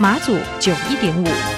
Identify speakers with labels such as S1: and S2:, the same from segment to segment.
S1: 马祖九一点五。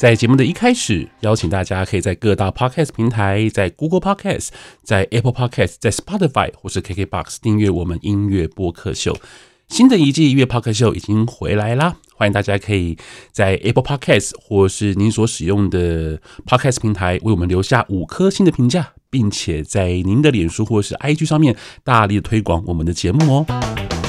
S2: 在节目的一开始，邀请大家可以在各大 Podcast 平台，在 Google Podcast、在 Apple Podcast、在 Spotify 或是 KKBox 订阅我们音乐播客秀。新的一季音乐播客秀已经回来啦，欢迎大家可以在 Apple Podcast 或是您所使用的 Podcast 平台为我们留下五颗星的评价，并且在您的脸书或是 IG 上面大力推广我们的节目哦。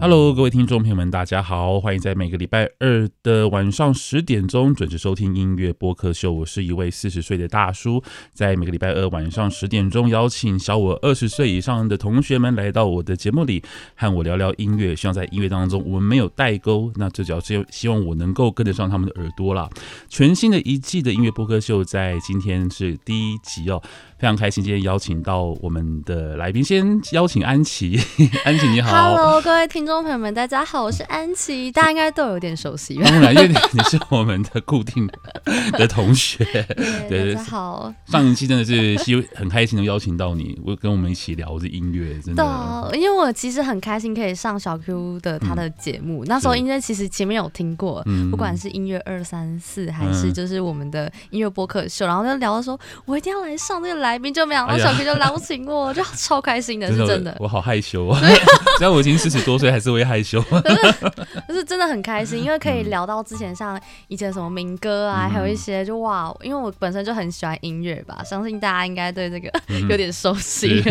S2: Hello，各位听众朋友们，大家好，欢迎在每个礼拜二的晚上十点钟准时收听音乐播客秀。我是一位四十岁的大叔，在每个礼拜二晚上十点钟，邀请小我二十岁以上的同学们来到我的节目里，和我聊聊音乐。希望在音乐当中，我们没有代沟，那最主要是希望我能够跟得上他们的耳朵啦。全新的一季的音乐播客秀，在今天是第一集哦。非常开心，今天邀请到我们的来宾，先邀请安琪。安琪你好
S3: ，Hello，各位听众朋友们，大家好，我是安琪，大家应该都有点熟悉。
S2: 当然，因为你是我们的固定的，同学。
S3: 对，大家好。
S2: 上一期真的是希很开心的邀请到你，我跟我们一起聊这音乐，真的。
S3: 对，因为我其实很开心可以上小 Q 的他的节目，嗯、那时候音乐其实前面有听过，不管是音乐二三四，还是就是我们的音乐播客秀，然后就聊的说，我一定要来上这个来宾就没想到小 Q 就邀请我，就超开心的，是真的。
S2: 我好害羞啊！虽然我已经四十多岁，还是会害羞。
S3: 就是真的很开心，因为可以聊到之前像以前什么民歌啊，还有一些就哇，因为我本身就很喜欢音乐吧，相信大家应该对这个有点熟悉。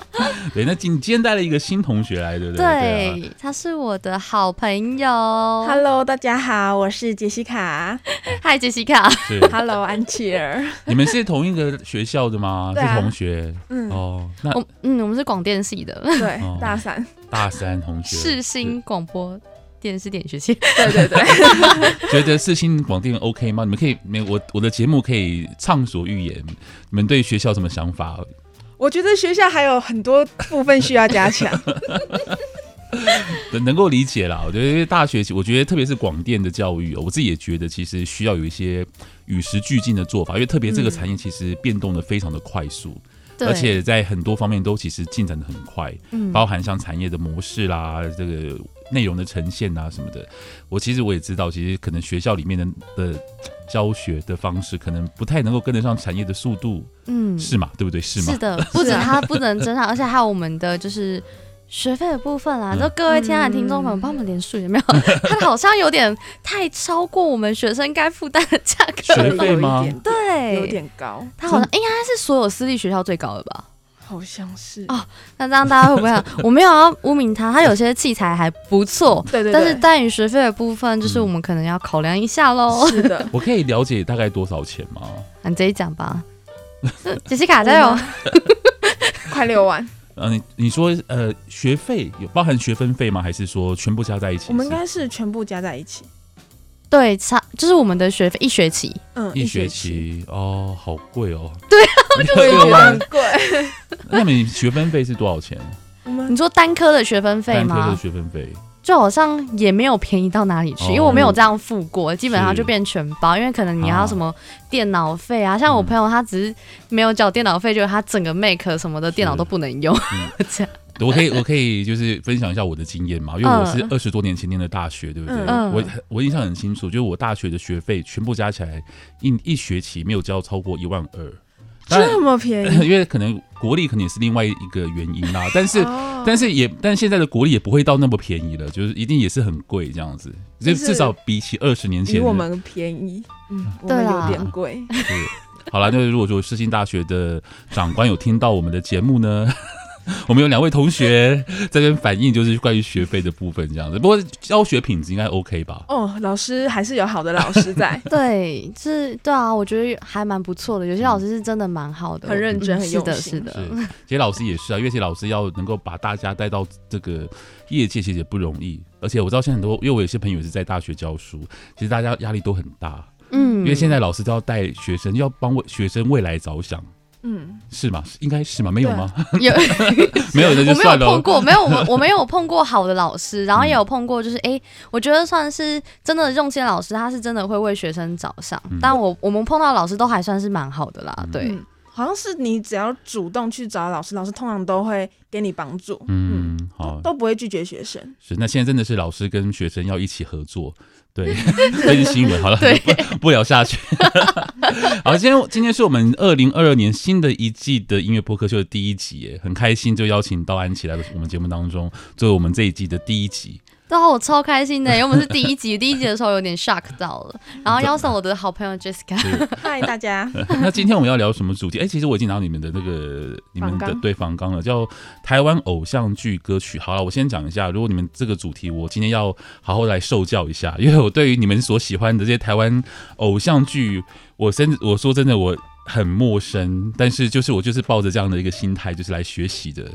S2: 对，那今今天带了一个新同学来，对不对？
S3: 对，他是我的好朋友。
S4: Hello，大家好，我是杰西卡。
S3: Hi，杰西卡。
S4: Hello，安琪儿。
S2: 你们是同一个学校的吗？
S4: 对啊。
S2: 同学，嗯哦，那
S3: 我嗯，我们是广电系的，
S4: 对，大三，
S2: 大三同学，
S3: 世新广播电视电影学系，
S4: 对对对，
S2: 觉得世新广电 OK 吗？你们可以没我我的节目可以畅所欲言，你们对学校什么想法？
S4: 我觉得学校还有很多部分需要加强，
S2: 能 能够理解啦。我觉得大学，我觉得特别是广电的教育，我自己也觉得其实需要有一些。与时俱进的做法，因为特别这个产业其实变动的非常的快速，嗯、而且在很多方面都其实进展的很快，嗯，包含像产业的模式啦，这个内容的呈现啊什么的。我其实我也知道，其实可能学校里面的的教学的方式，可能不太能够跟得上产业的速度，嗯，是嘛？对不对？是吗？
S3: 是的，不止它不能跟上，而且还有我们的就是。学费的部分啦，就各位亲爱的听众朋友，帮我们连数有没有？它好像有点太超过我们学生该负担的价格
S2: 了。学费
S3: 吗？
S4: 对，有点高。
S3: 它好像应该是所有私立学校最高的吧？
S4: 好像是
S3: 哦。那这样大家会不会？我没有要污名它，它有些器材还不错。
S4: 对对。
S3: 但是关于学费的部分，就是我们可能要考量一下喽。
S4: 是的。
S2: 我可以了解大概多少钱吗？
S3: 你直接讲吧。杰西卡加油！
S4: 快六万。
S2: 啊，你你说呃，学费有包含学分费吗？还是说全部加在一起？
S4: 我们应该是全部加在一起。
S3: 对，差就是我们的学费一学期，
S4: 嗯，
S2: 一学期哦，好贵哦。
S3: 对啊，我就 觉得很
S2: 贵。那你学分费是多少钱？
S3: 你说单科的学分费吗？
S2: 单科的学分费
S3: 就好像也没有便宜到哪里去，
S2: 哦、
S3: 因为我没有这样付过，基本上就变全包，因为可能你要什么电脑费啊，啊像我朋友他只是没有缴电脑费，就是他整个 Mac 什么的电脑都不能用，嗯、这样。
S2: 我可以，我可以就是分享一下我的经验嘛，因为我是二十多年前念的大学，对不对？
S3: 嗯、
S2: 我我印象很清楚，就是我大学的学费全部加起来一一学期没有交超过一万二。
S4: 这么便宜？
S2: 因为可能国力可能也是另外一个原因啦，但是、哦、但是也但现在的国力也不会到那么便宜了，就是一定也是很贵这样子，就至少比起二十年前，
S4: 比我们便宜，嗯，我们有点贵。
S2: 对，好了，那如果说世新大学的长官有听到我们的节目呢？我们有两位同学在这边反映，就是关于学费的部分这样子。不过教学品质应该 OK 吧？
S4: 哦，老师还是有好的老师在。
S3: 对，是，对啊，我觉得还蛮不错的。有些老师是真的蛮好的，
S4: 很认真，很用心。
S3: 是的，是的。
S2: 其实老师也是啊，因为这些老师要能够把大家带到这个业界，其实也不容易。而且我知道现在很多，因为我有些朋友是在大学教书，其实大家压力都很大。嗯，因为现在老师都要带学生，要帮学生未来着想。嗯，是吗？应该是吗？没有吗？
S3: 有，
S2: 没有的就算了。
S3: 我没有碰过，没有我我没有碰过好的老师，然后也有碰过，就是哎、欸，我觉得算是真的用心的老师，他是真的会为学生着想。嗯、但我我们碰到老师都还算是蛮好的啦，对、嗯。
S4: 好像是你只要主动去找老师，老师通常都会给你帮助。嗯，嗯好，都不会拒绝学生。
S2: 是，那现在真的是老师跟学生要一起合作。对，这是新闻。好了，对不不聊下去。好，今天今天是我们二零二二年新的一季的音乐播客秀的第一集，耶，很开心就邀请到安琪来我们节目当中，作为我们这一季的第一集。
S3: 对啊，我超开心的，因为我们是第一集，第一集的时候有点 shock 到了，然后邀请我的好朋友 Jessica，
S4: 嗨大家。
S2: 那今天我们要聊什么主题？哎、欸，其实我已经拿到你们的那个你们的对方纲了，叫台湾偶像剧歌曲。好了，我先讲一下，如果你们这个主题，我今天要好好来受教一下，因为我对于你们所喜欢的这些台湾偶像剧，我真我说真的我很陌生，但是就是我就是抱着这样的一个心态，就是来学习的。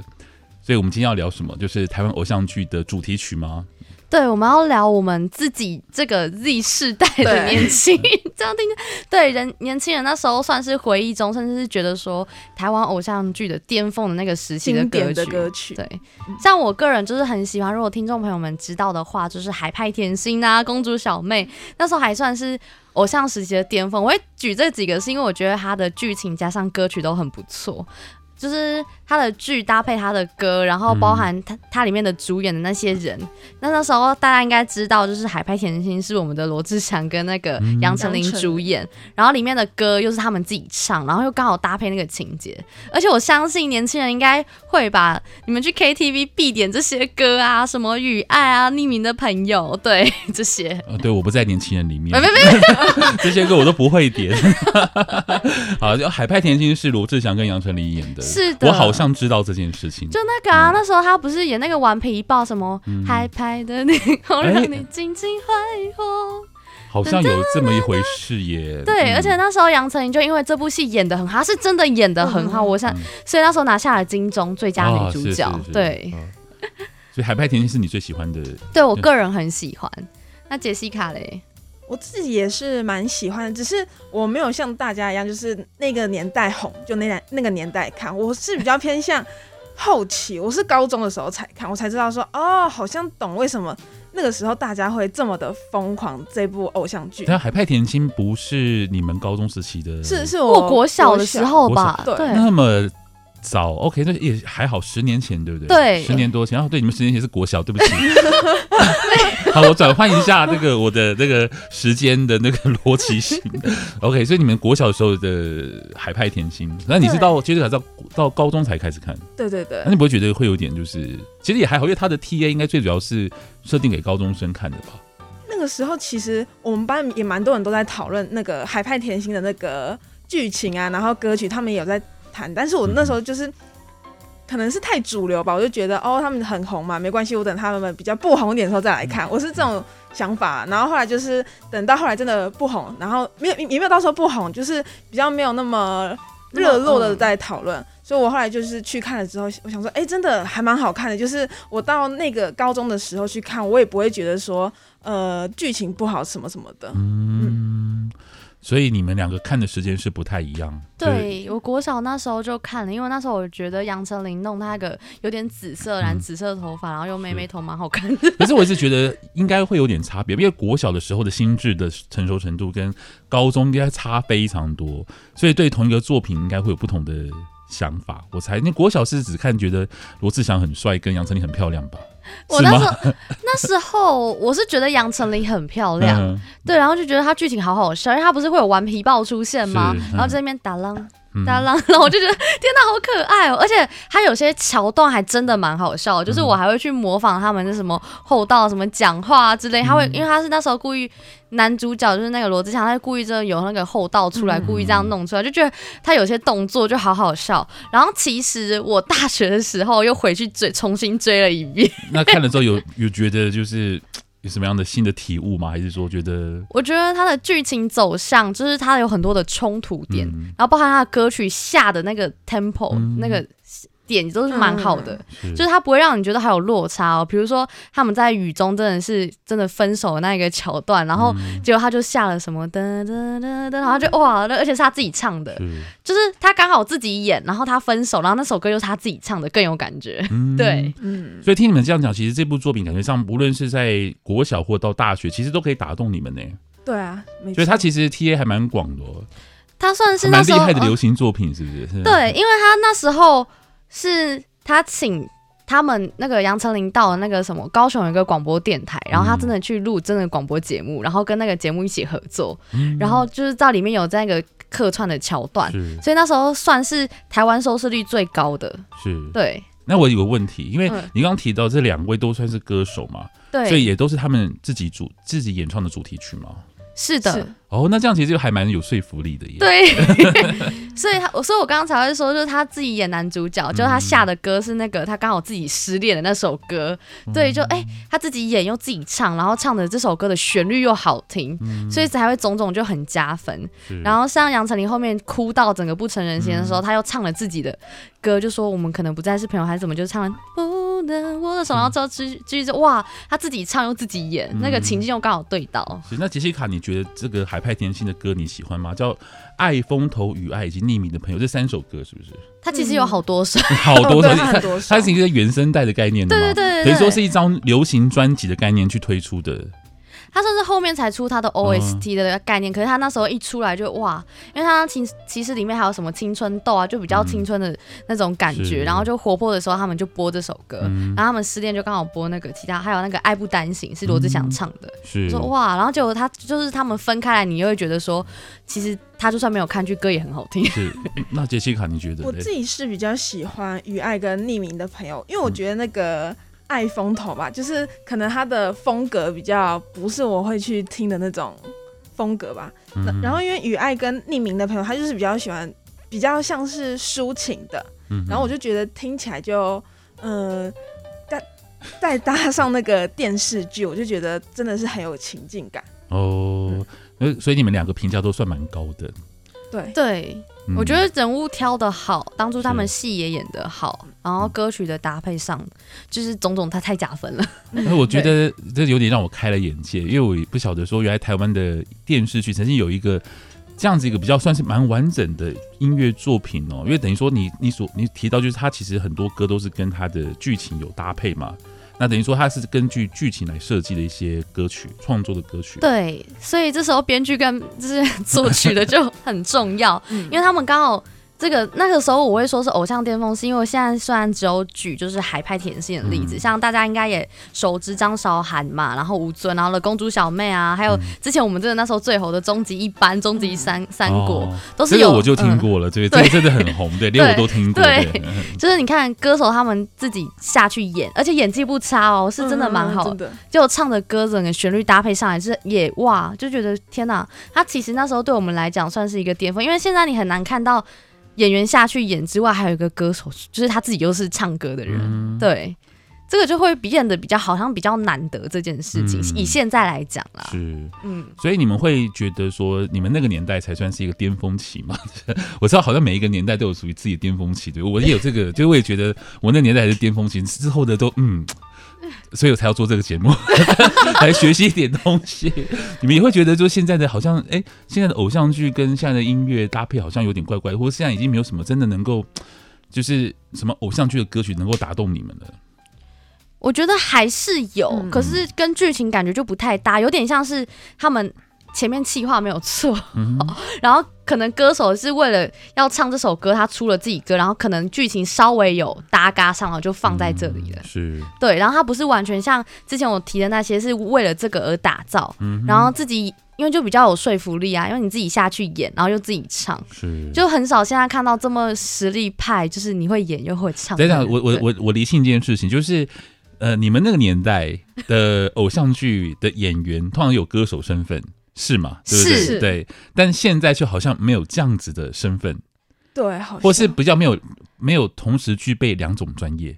S2: 所以我们今天要聊什么？就是台湾偶像剧的主题曲吗？
S3: 对，我们要聊我们自己这个 Z 世代的年轻人，这样听，对人年轻人那时候算是回忆中，甚至是觉得说台湾偶像剧的巅峰的那个时期的歌曲。
S4: 的歌曲
S3: 对，像我个人就是很喜欢，如果听众朋友们知道的话，就是海派甜心啊，公主小妹，那时候还算是偶像时期的巅峰。我会举这几个，是因为我觉得它的剧情加上歌曲都很不错。就是他的剧搭配他的歌，然后包含他他里面的主演的那些人。那那时候大家应该知道，就是《海派甜心》是我们的罗志祥跟那个杨丞琳主演，然后里面的歌又是他们自己唱，然后又刚好搭配那个情节。而且我相信年轻人应该会把你们去 KTV 必点这些歌啊，什么《雨爱》啊，《匿名的朋友》对这些。
S2: 呃，对，我不在年轻人里面。没没没，这些歌我都不会点。好，就《海派甜心》是罗志祥跟杨丞琳演的。
S3: 是的，
S2: 我好像知道这件事情。
S3: 就那个啊，嗯、那时候他不是演那个顽皮豹什么海派的你，好让你尽情挥霍，
S2: 好像有这么一回事耶。
S3: 对，嗯、而且那时候杨丞琳就因为这部戏演的很好，他是真的演的很好，嗯、我想，所以那时候拿下了金钟最佳女主角。哦、对，
S2: 所以海派甜心是你最喜欢的？
S3: 对我个人很喜欢。那杰西卡嘞？
S4: 我自己也是蛮喜欢的，只是我没有像大家一样，就是那个年代红，就那那个年代看。我是比较偏向后期，我是高中的时候才看，我才知道说，哦，好像懂为什么那个时候大家会这么的疯狂这部偶像剧。
S2: 但海派甜心不是你们高中时期的，
S4: 是是我
S3: 国小的时候吧？
S2: 对，那么。早，OK，那也还好，十年前对不对？
S3: 对，
S2: 十年多前。然后对你们十年前是国小，对不起。好，我转换一下这个我的那个时间的那个逻辑性。OK，所以你们国小的时候的海派甜心，那你是到接着才到到高中才开始看？
S4: 对对对。
S2: 那你不会觉得会有点就是，其实也还好，因为他的 TA 应该最主要是设定给高中生看的吧？
S4: 那个时候其实我们班也蛮多人都在讨论那个海派甜心的那个剧情啊，然后歌曲，他们也有在。谈，但是我那时候就是可能是太主流吧，我就觉得哦，他们很红嘛，没关系，我等他们比较不红一点的时候再来看，我是这种想法。然后后来就是等到后来真的不红，然后没有也没有到时候不红，就是比较没有那么热络的在讨论。所以我后来就是去看了之后，我想说，哎，真的还蛮好看的。就是我到那个高中的时候去看，我也不会觉得说呃剧情不好什么什么的。嗯。
S2: 所以你们两个看的时间是不太一样。
S3: 对，我国小那时候就看了，因为那时候我觉得杨丞琳弄那个有点紫色，染紫色头发，然后又妹妹头，蛮好看的。
S2: 可是我一直觉得应该会有点差别，因为国小的时候的心智的成熟程度跟高中应该差非常多，所以对同一个作品应该会有不同的想法。我猜，那国小是只看觉得罗志祥很帅，跟杨丞琳很漂亮吧？
S3: 我那时候 那时候我是觉得杨丞琳很漂亮，嗯、对，然后就觉得她剧情好好笑，因为她不是会有顽皮豹出现吗？嗯、然后在那边打浪打浪，然后 我就觉得天哪，好可爱哦！而且他有些桥段还真的蛮好笑，就是我还会去模仿他们的什么厚道什么讲话之类，他会因为他是那时候故意。男主角就是那个罗志祥，他故意真的有那个厚道出来，故意这样弄出来，就觉得他有些动作就好好笑。然后其实我大学的时候又回去追，重新追了一遍。
S2: 那看了之后有有觉得就是有什么样的新的体悟吗？还是说觉得？
S3: 我觉得他的剧情走向就是他有很多的冲突点，然后包含他的歌曲下的那个 tempo 那个。点都是蛮好的，嗯、就是他不会让你觉得还有落差哦。比如说他们在雨中真的是真的分手的那个桥段，然后结果他就下了什么噔噔噔噔，然后就哇，而且是他自己唱的，是就是他刚好自己演，然后他分手，然后那首歌又是他自己唱的，更有感觉。嗯、对，嗯，
S2: 所以听你们这样讲，其实这部作品感觉上，无论是在国小或到大学，其实都可以打动你们呢。
S4: 对啊，
S2: 所以他其实 TA 还蛮广的，
S3: 他算是蛮厉
S2: 害的流行作品，是不？是
S3: 对，因为他那时候。是他请他们那个杨丞琳到了那个什么高雄有一个广播电台，然后他真的去录真的广播节目，然后跟那个节目一起合作，嗯、然后就是在里面有这个客串的桥段，所以那时候算是台湾收视率最高的。是，对。
S2: 那我有个问题，因为你刚刚提到这两位都算是歌手嘛，对，所以也都是他们自己主自己演唱的主题曲吗？
S3: 是的。是
S2: 哦，那这样其实就还蛮有说服力的耶。
S3: 对，所以他，所以我刚刚才会说，就是他自己演男主角，就是他下的歌是那个他刚好自己失恋的那首歌。对，就哎、欸，他自己演又自己唱，然后唱的这首歌的旋律又好听，所以才会种种就很加分。然后像杨丞琳后面哭到整个不成人形的时候，他又唱了自己的歌，就说我们可能不再是朋友还是怎么，就唱了不能握手，然后之后继继续就哇，他自己唱又自己演，那个情境又刚好对到。
S2: 那杰西卡，你觉得这个还？海派甜心的歌你喜欢吗？叫《爱风头与爱》以及《匿名的朋友》这三首歌是不是？
S3: 它其实有好多首，
S2: 嗯、好多首，它是一个原声带的概念的吗？对对对，等于说是一张流行专辑的概念去推出的。
S3: 他甚至后面才出他的 OST 的概念，嗯、可是他那时候一出来就哇，因为他其其实里面还有什么青春痘啊，就比较青春的那种感觉，嗯、然后就活泼的时候他们就播这首歌，嗯、然后他们失恋就刚好播那个其他，还有那个爱不单行是罗志祥唱的，嗯、说哇，然后结果他就是他们分开来，你又会觉得说，其实他就算没有看剧，歌也很好听。
S2: 是，那杰西卡你觉得？
S4: 我自己是比较喜欢《雨爱》跟《匿名的朋友》，因为我觉得那个。嗯爱风头吧，就是可能他的风格比较不是我会去听的那种风格吧。嗯、然后因为雨爱跟匿名的朋友，他就是比较喜欢比较像是抒情的，嗯、然后我就觉得听起来就嗯，再再搭上那个电视剧，我就觉得真的是很有情境感
S2: 哦。嗯、所以你们两个评价都算蛮高的。
S4: 对
S3: 对。我觉得人物挑的好，当初他们戏也演的好，然后歌曲的搭配上，就是种种，他太加分了。
S2: 那我觉得这有点让我开了眼界，因为我不晓得说原来台湾的电视剧曾经有一个这样子一个比较算是蛮完整的音乐作品哦，因为等于说你你所你提到就是他其实很多歌都是跟他的剧情有搭配嘛。那等于说它是根据剧情来设计的一些歌曲创作的歌曲，
S3: 对，所以这时候编剧跟就是 作曲的就很重要，因为他们刚好。这个那个时候我会说是偶像巅峰，是因为我现在虽然只有举就是海派甜心的例子，嗯、像大家应该也熟知张韶涵嘛，然后吴尊，然后了公主小妹啊，还有之前我们真的那时候最红的终极一班、终极三三国，哦、都是有。
S2: 这个我就听过了，这个这个真的很红，对，连我都听过。对，对
S3: 就是你看歌手他们自己下去演，而且演技不差哦，是真的蛮好的。就唱的歌整个旋律搭配上来是也哇，就觉得天哪，他其实那时候对我们来讲算是一个巅峰，因为现在你很难看到。演员下去演之外，还有一个歌手，就是他自己又是唱歌的人，嗯、对，这个就会变得比较好像比较难得这件事情。嗯、以现在来讲啦，
S2: 是，嗯，所以你们会觉得说，你们那个年代才算是一个巅峰期吗？我知道好像每一个年代都有属于自己的巅峰期，对，我也有这个，就我也觉得我那年代还是巅峰期，之后的都嗯，所以我才要做这个节目，来学习一点东西。你们也会觉得，就现在的好像，哎、欸，现在的偶像剧跟现在的音乐搭配好像有点怪怪的，或者现在已经没有什么真的能够，就是什么偶像剧的歌曲能够打动你们了。
S3: 我觉得还是有，嗯、可是跟剧情感觉就不太搭，有点像是他们前面气话没有错，嗯、然后可能歌手是为了要唱这首歌，他出了自己歌，然后可能剧情稍微有搭嘎上了，就放在这里了。
S2: 嗯、是，
S3: 对，然后他不是完全像之前我提的那些，是为了这个而打造，嗯、然后自己因为就比较有说服力啊，因为你自己下去演，然后又自己唱，
S2: 是，
S3: 就很少现在看到这么实力派，就是你会演又会唱。
S2: 等等，我我我我理清一件事情，就是。呃，你们那个年代的偶像剧的演员通常有歌手身份，是吗？对不对？
S3: 是。
S2: 对，但现在就好像没有这样子的身份，
S4: 对，好像
S2: 或是比较没有没有同时具备两种专业。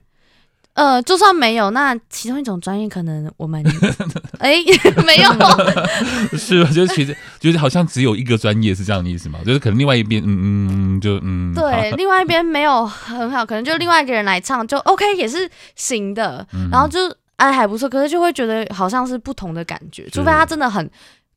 S3: 呃，就算没有，那其中一种专业可能我们 哎、欸、没有，
S2: 是就是其实就是好像只有一个专业是这样的意思嘛？就是可能另外一边嗯嗯就嗯
S3: 对，好另外一边没有很好，可能就另外一个人来唱就 OK 也是行的，嗯、然后就哎还不错，可是就会觉得好像是不同的感觉，除非他真的很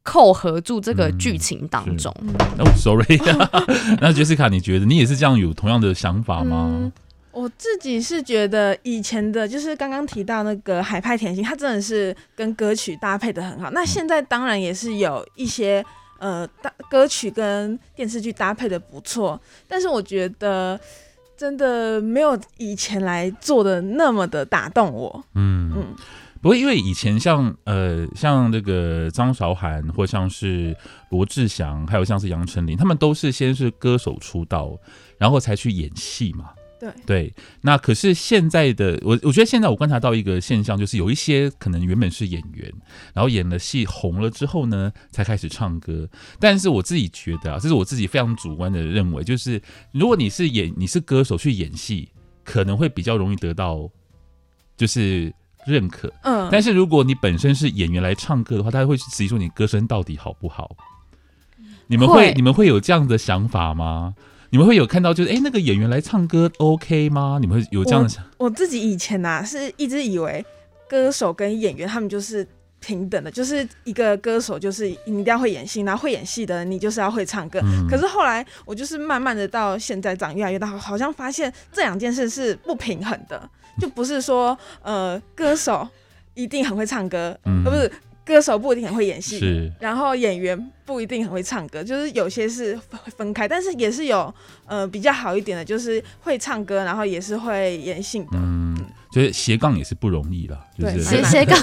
S3: 扣合住这个剧情当中。
S2: 哦、嗯 oh,，sorry，那 Jessica 你觉得你也是这样有同样的想法吗？嗯
S4: 我自己是觉得以前的，就是刚刚提到那个海派甜心，它真的是跟歌曲搭配的很好。那现在当然也是有一些呃，大歌曲跟电视剧搭配的不错，但是我觉得真的没有以前来做的那么的打动我。嗯嗯，
S2: 嗯不过因为以前像呃像那个张韶涵，或像是罗志祥，还有像是杨丞琳，他们都是先是歌手出道，然后才去演戏嘛。
S4: 对
S2: 对，那可是现在的我，我觉得现在我观察到一个现象，就是有一些可能原本是演员，然后演了戏红了之后呢，才开始唱歌。但是我自己觉得啊，这是我自己非常主观的认为，就是如果你是演你是歌手去演戏，可能会比较容易得到就是认可。嗯，但是如果你本身是演员来唱歌的话，他会质疑说你歌声到底好不好？你们会，会你们会有这样的想法吗？你们会有看到，就是哎，那个演员来唱歌 OK 吗？你们会有这样的想？
S4: 我自己以前呐、啊，是一直以为歌手跟演员他们就是平等的，就是一个歌手就是你一定要会演戏，然后会演戏的你就是要会唱歌。嗯、可是后来我就是慢慢的到现在长越来越大，好像发现这两件事是不平衡的，就不是说呃歌手一定很会唱歌，嗯、而不是。歌手不一定很会演戏，是然后演员不一定很会唱歌，就是有些是分开，但是也是有呃比较好一点的，就是会唱歌，然后也是会演戏的。嗯，
S2: 所以斜杠也是不容易啦，就是
S3: 斜斜杠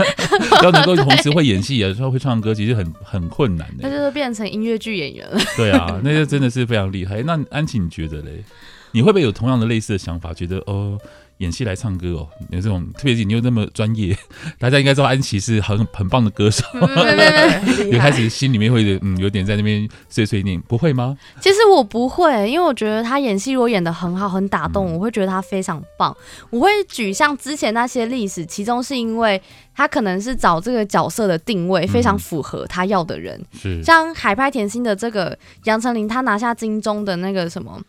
S2: 要能够同时会演戏，有时候会唱歌，其实很很困难的。
S3: 那就是变成音乐剧演员了。
S2: 对啊，那就真的是非常厉害。那安琪，你觉得嘞？你会不会有同样的类似的想法？觉得哦。演戏来唱歌哦，有这种特别是你又那么专业，大家应该知道安琪是很很棒的歌手。有开始心里面会嗯有点在那边碎碎念，不会吗？
S3: 其实我不会，因为我觉得他演戏如果演得很好，很打动，我会觉得他非常棒。我会举像之前那些历史，其中是因为他可能是找这个角色的定位非常符合他要的人，是像海派甜心的这个杨丞琳，他拿下金钟的那个什么。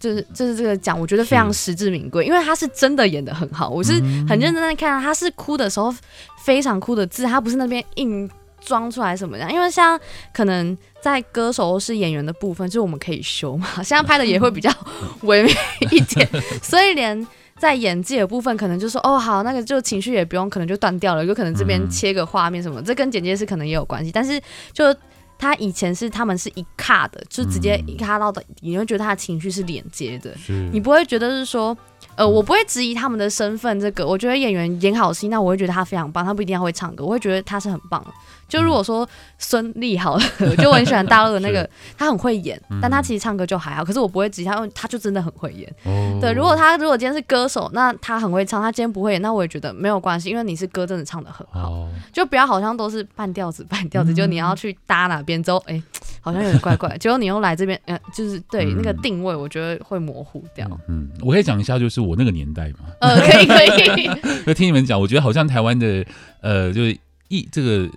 S3: 就是就是这个奖，我觉得非常实至名归，因为他是真的演的很好，我是很认真在看，他是哭的时候非常哭的字，他不是那边硬装出来什么的。因为像可能在歌手或是演员的部分，就是我们可以修嘛，现在拍的也会比较 唯美一点，所以连在演技的部分，可能就说哦好，那个就情绪也不用，可能就断掉了，有可能这边切个画面什么，这跟剪接师可能也有关系，但是就。他以前是他们是一卡的，就直接一卡到的，嗯、你会觉得他的情绪是连接的，你不会觉得是说，呃，我不会质疑他们的身份。这个我觉得演员演好戏，那我会觉得他非常棒，他不一定要会唱歌，我会觉得他是很棒的。就如果说孙俪好了，就我很喜欢大陆的那个，他很会演，但他其实唱歌就还好。可是我不会质疑他，因为他就真的很会演。对，如果他如果今天是歌手，那他很会唱，他今天不会演，那我也觉得没有关系，因为你是歌真的唱得很好，就不要好像都是半调子半调子，就你要去搭哪边之后，哎，好像有点怪怪。结果你又来这边，嗯，就是对那个定位，我觉得会模糊掉。
S2: 嗯，我可以讲一下，就是我我那个年代嘛。
S3: 呃，可以可以。
S2: 就听你们讲，我觉得好像台湾的呃，就是艺这个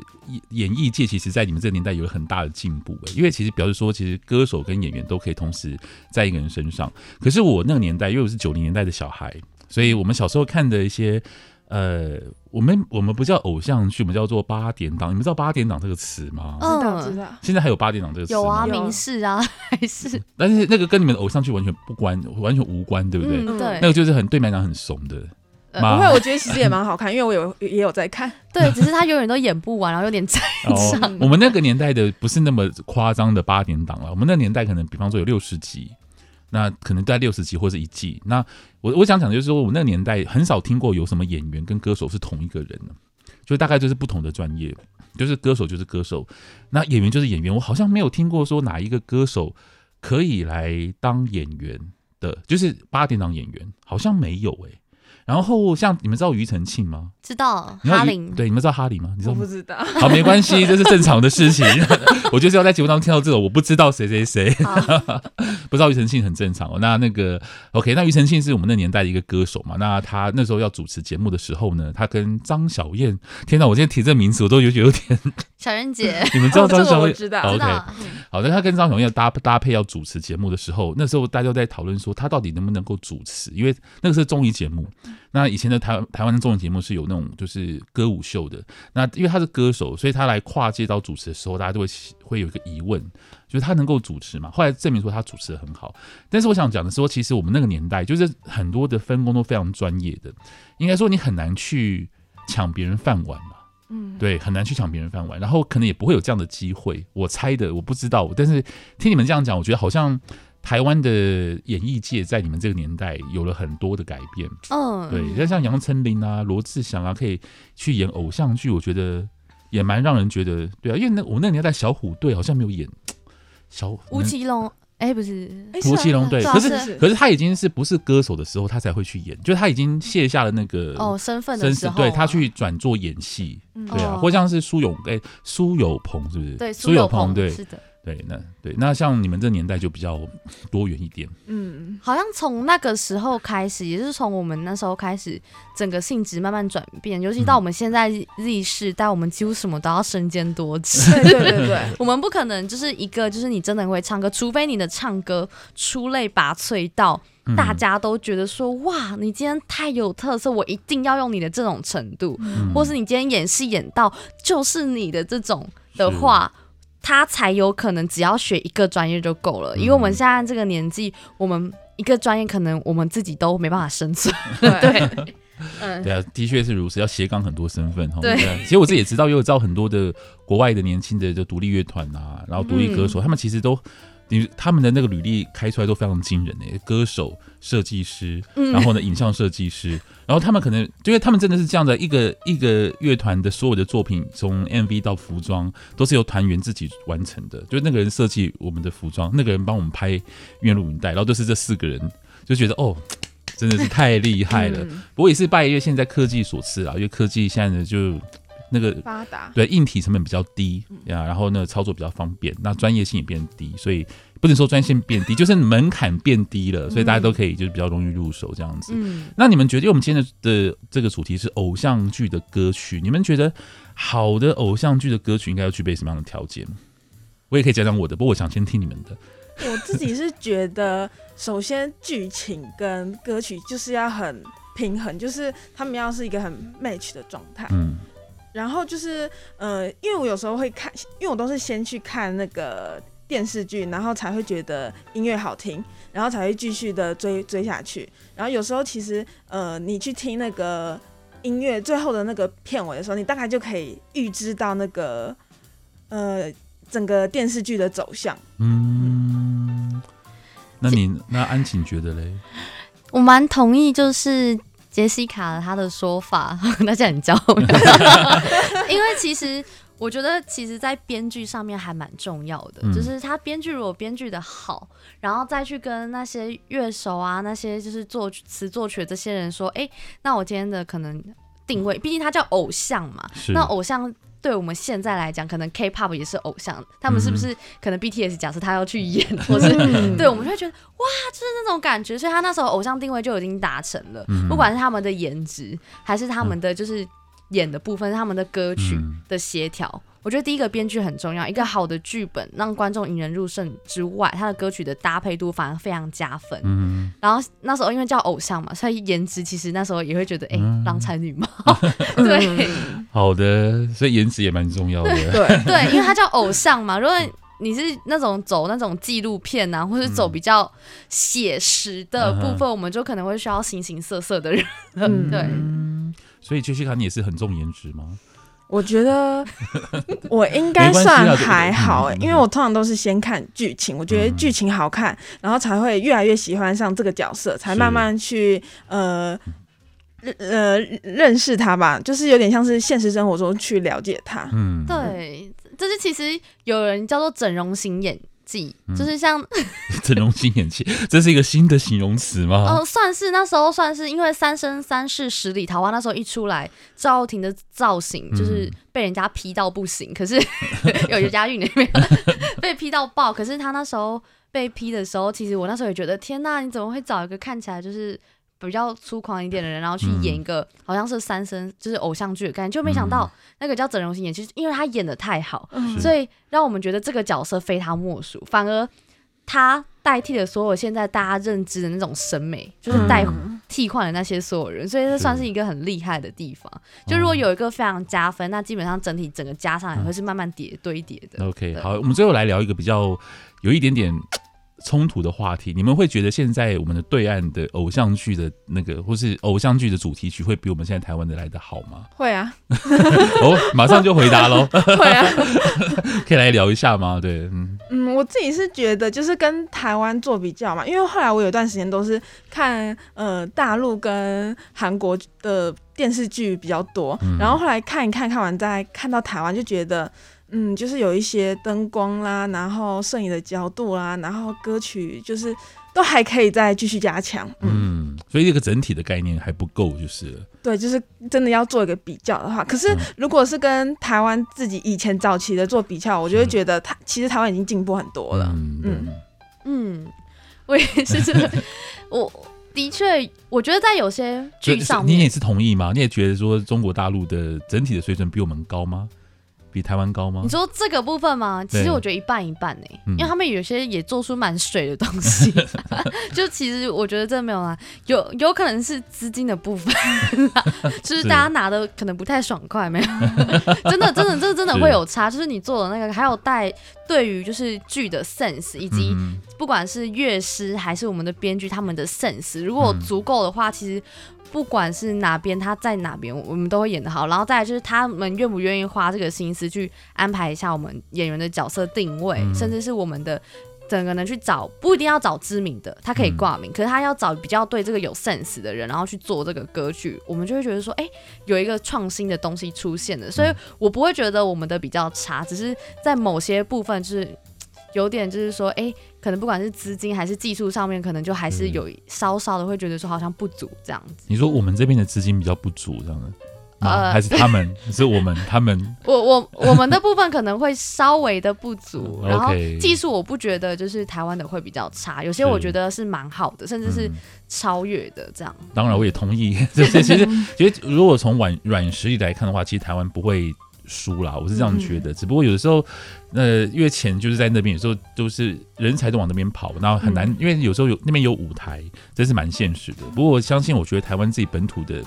S2: 演艺界，其实在你们这个年代有很大的进步。因为其实表示说，其实歌手跟演员都可以同时在一个人身上。可是我那个年代，因为我是九零年代的小孩，所以我们小时候看的一些。呃，我们我们不叫偶像剧，我们叫做八点档。你们知道八点档这个词吗？
S3: 嗯，
S4: 知道知道。
S2: 现在还有八点档这个词吗？
S3: 有啊，明示啊，还是？
S2: 但是那个跟你们的偶像剧完全不关，完全无关，对不对？
S3: 嗯、对。
S2: 那个就是很对你们来讲很怂的。
S4: 呃、不会，我觉得其实也蛮好看，因为我有也有在看。
S3: 对，只是他永远都演不完，然后有点在
S2: 场。我们那个年代的不是那么夸张的八点档了，我们那年代可能比方说有六十集。那可能在六十集或者一季。那我我想讲的就是说，我那个年代很少听过有什么演员跟歌手是同一个人的，就大概就是不同的专业，就是歌手就是歌手，那演员就是演员。我好像没有听过说哪一个歌手可以来当演员的，就是八点档演员，好像没有诶、然后像你们知道庾澄庆吗？
S3: 知道哈林，
S2: 对，你们知道哈林吗？你知道
S4: 不知道。
S2: 好，没关系，这是正常的事情。我就是要在节目当中听到这种，我不知道谁谁谁，不知道庾澄庆很正常哦。那那个 OK，那庾澄庆是我们那年代的一个歌手嘛。那他那时候要主持节目的时候呢，他跟张小燕，天哪，我今天提这个名字我都有有点。
S3: 小燕姐，
S2: 你们知道张小燕？
S4: 哦、知道。
S2: OK，好那，他跟张小燕搭搭配要主持节目的时候，那时候大家都在讨论说他到底能不能够主持，因为那个是综艺节目。那以前的台台湾的综艺节目是有那种就是歌舞秀的，那因为他是歌手，所以他来跨界到主持的时候，大家都会会有一个疑问，就是他能够主持吗？后来证明说他主持的很好，但是我想讲的是说，其实我们那个年代就是很多的分工都非常专业的，应该说你很难去抢别人饭碗嘛，嗯，对，很难去抢别人饭碗，然后可能也不会有这样的机会，我猜的，我不知道，但是听你们这样讲，我觉得好像。台湾的演艺界在你们这个年代有了很多的改变，嗯，对，像像杨丞琳啊、罗志祥啊，可以去演偶像剧，我觉得也蛮让人觉得，对啊，因为那我那年代小虎队好像没有演。小
S3: 吴奇隆，哎、欸，不是。
S2: 吴奇隆，对，
S3: 啊、
S2: 可是，是可是他已经是不是歌手的时候，他才会去演，就是他已经卸下了那个
S3: 哦身份的时候，
S2: 对他去转做演戏，
S3: 嗯、
S2: 对啊，或像是苏永哎苏有朋是不是？
S3: 对，
S2: 苏有朋，对，
S3: 是的。
S2: 对，那对，那像你们这年代就比较多元一点。
S3: 嗯，好像从那个时候开始，也就是从我们那时候开始，整个性质慢慢转变。尤其到我们现在 Z 世代，我们几乎什么都要身兼多职。
S4: 对对对对，
S3: 我们不可能就是一个，就是你真的会唱歌，除非你的唱歌出类拔萃到大家都觉得说，哇，你今天太有特色，我一定要用你的这种程度，嗯、或是你今天演戏演到就是你的这种的话。他才有可能只要学一个专业就够了，因为我们现在这个年纪，我们一个专业可能我们自己都没办法生存。对，
S2: 嗯，对啊，的确是如此，要斜杠很多身份哈。
S3: 对，
S2: 其实我自己也知道，也有知道很多的国外的年轻的就独立乐团啊，然后独立歌手，他们其实都。你他们的那个履历开出来都非常惊人诶，歌手、设计师，然后呢，影像设计师，然后他们可能，因为他们真的是这样的一个一个乐团的所有的作品，从 MV 到服装都是由团员自己完成的，就是那个人设计我们的服装，那个人帮我们拍音乐录影带，然后都是这四个人，就觉得哦，真的是太厉害了。不过也是拜因为现在科技所赐啊，因为科技现在呢就。那个
S4: 发达，
S2: 对，硬体成本比较低呀，然后呢，操作比较方便，那专业性也变低，所以不能说专业性变低，就是门槛变低了，所以大家都可以就是比较容易入手这样子。嗯，那你们觉得，因为我们今天的的这个主题是偶像剧的歌曲，你们觉得好的偶像剧的歌曲应该要具备什么样的条件？我也可以讲讲我的，不过我想先听你们的。
S4: 我自己是觉得，首先剧情跟歌曲就是要很平衡，就是他们要是一个很 match 的状态。嗯。然后就是，呃，因为我有时候会看，因为我都是先去看那个电视剧，然后才会觉得音乐好听，然后才会继续的追追下去。然后有时候其实，呃，你去听那个音乐最后的那个片尾的时候，你大概就可以预知到那个，呃，整个电视剧的走向。
S2: 嗯，那你那安晴觉得嘞？
S3: 我蛮同意，就是。杰西卡的他的说法，大家很骄傲，因为其实我觉得，其实，在编剧上面还蛮重要的，嗯、就是他编剧如果编剧的好，然后再去跟那些乐手啊，那些就是作词作曲的这些人说，哎、欸，那我今天的可能定位，毕竟他叫偶像嘛，那偶像对我们现在来讲，可能 K-pop 也是偶像，他们是不是可能 BTS 假设他要去演，或是 对我们就会觉得哇，就是那种感觉，所以他那时候偶像定位就已经达成了，不管是他们的颜值，还是他们的就是演的部分，他们的歌曲的协调。我觉得第一个编剧很重要，一个好的剧本让观众引人入胜之外，他的歌曲的搭配度反而非常加分。嗯，然后那时候因为叫偶像嘛，所以颜值其实那时候也会觉得，哎、欸，郎才女貌。对，
S2: 好的，所以颜值也蛮重要的。
S3: 对对，因为他叫偶像嘛，如果你是那种走那种纪录片啊，或是走比较写实的部分，嗯、我们就可能会需要形形色色的人。嗯，对。
S2: 所以杰西卡，你也是很重颜值吗？
S4: 我觉得 我应该算还好哎，因为我通常都是先看剧情，我觉得剧情好看，然后才会越来越喜欢上这个角色，才慢慢去呃呃认识他吧，就是有点像是现实生活中去了解他。嗯，
S3: 对，就是其实有人叫做整容型演。就是像、嗯、
S2: 整容新演技，这是一个新的形容词吗？
S3: 哦、呃，算是那时候算是，因为《三生三世十里桃花》那时候一出来，赵又廷的造型就是被人家批到不行，嗯、可是 有尤佳玉那边 被批到爆，可是他那时候被批的时候，其实我那时候也觉得，天呐，你怎么会找一个看起来就是。比较粗狂一点的人，然后去演一个好像是三生，嗯、就是偶像剧的感觉，就没想到那个叫整容型演，其实因为他演的太好，嗯、所以让我们觉得这个角色非他莫属，反而他代替了所有现在大家认知的那种审美，就是代替换了那些所有人，所以这算是。一个很厉害的地方。就如果有一个非常加分，那基本上整体整个加上来会是慢慢叠堆叠的。
S2: OK，好，我们最后来聊一个比较有一点点。冲突的话题，你们会觉得现在我们的对岸的偶像剧的那个，或是偶像剧的主题曲，会比我们现在台湾的来的好吗？
S4: 会啊，
S2: 哦，马上就回答喽。
S4: 会啊，
S2: 可以来聊一下吗？对，嗯
S4: 嗯，我自己是觉得就是跟台湾做比较嘛，因为后来我有段时间都是看呃大陆跟韩国的电视剧比较多，嗯、然后后来看一看，看完再看到台湾，就觉得。嗯，就是有一些灯光啦，然后摄影的角度啦，然后歌曲就是都还可以再继续加强。嗯，
S2: 嗯，所以这个整体的概念还不够，就是。
S4: 对，就是真的要做一个比较的话，可是如果是跟台湾自己以前早期的做比较，我就会觉得台其实台湾已经进步很多了。嗯嗯，
S3: 嗯，我也是这个，我的确，我觉得在有些剧上面，
S2: 你也是同意吗？你也觉得说中国大陆的整体的水准比我们高吗？比台湾高吗？
S3: 你说这个部分吗？其实我觉得一半一半呢、欸，因为他们有些也做出蛮水的东西。就其实我觉得这没有啊，有有可能是资金的部分，就是大家拿的可能不太爽快，没有。真的真的这真的会有差，就是你做的那个，还有带对于就是剧的 sense，以及不管是乐师还是我们的编剧他们的 sense，如果足够的话，其实。不管是哪边，他在哪边，我们都会演得好。然后再来就是他们愿不愿意花这个心思去安排一下我们演员的角色定位，嗯、甚至是我们的整个人去找，不一定要找知名的，他可以挂名，嗯、可是他要找比较对这个有 sense 的人，然后去做这个歌剧，我们就会觉得说，哎、欸，有一个创新的东西出现了。所以我不会觉得我们的比较差，只是在某些部分就是。有点就是说，哎、欸，可能不管是资金还是技术上面，可能就还是有稍稍的会觉得说好像不足这样子。
S2: 你说我们这边的资金比较不足这样的，呃，还是他们？是我们？他们？
S3: 我我我们的部分可能会稍微的不足，然后技术我不觉得就是台湾的会比较差，有些我觉得是蛮好的，甚至是超越的这样。
S2: 当然我也同意，这些 其实其实如果从软软实力来看的话，其实台湾不会。输啦，我是这样觉得。嗯、只不过有的时候，呃，因为钱就是在那边，有时候都是人才都往那边跑，然后很难。嗯、因为有时候有那边有舞台，这是蛮现实的。不过我相信，我觉得台湾自己本土的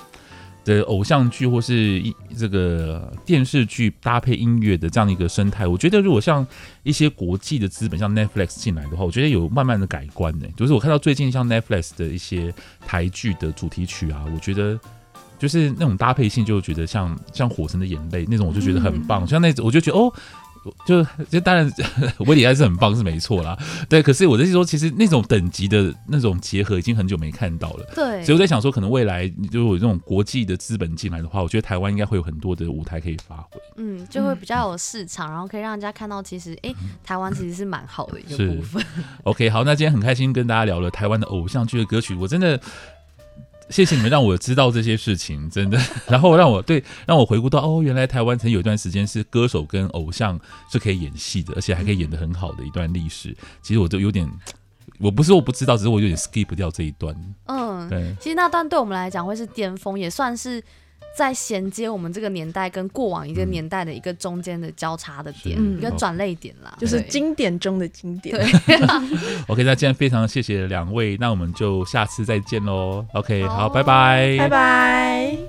S2: 的偶像剧或是这个电视剧搭配音乐的这样的一个生态，我觉得如果像一些国际的资本像 Netflix 进来的话，我觉得有慢慢的改观呢。就是我看到最近像 Netflix 的一些台剧的主题曲啊，我觉得。就是那种搭配性，就觉得像像《火神的眼泪》那种，我就觉得很棒。嗯、像那种，我就觉得哦，就就当然韦礼安是很棒，是没错啦。对，可是我的意思说，其实那种等级的那种结合，已经很久没看到了。
S3: 对，
S2: 所以我在想说，可能未来就有这种国际的资本进来的话，我觉得台湾应该会有很多的舞台可以发挥。
S3: 嗯，就会比较有市场，然后可以让人家看到，其实哎、欸，台湾其实是蛮好的一个部分。
S2: OK，好，那今天很开心跟大家聊了台湾的偶像剧的歌曲，我真的。谢谢你们让我知道这些事情，真的。然后让我对让我回顾到哦，原来台湾曾有一段时间是歌手跟偶像是可以演戏的，而且还可以演得很好的一段历史。其实我都有点，我不是我不知道，只是我有点 skip 掉这一段。
S3: 嗯，
S2: 对。
S3: 其实那段对我们来讲会是巅峰，也算是。在衔接我们这个年代跟过往一个年代的一个中间的交叉的点，嗯、一个转类点啦，
S4: 就是经典中的经典。
S2: OK，那今天非常谢谢两位，那我们就下次再见喽。OK，好，好，拜拜，
S4: 拜拜。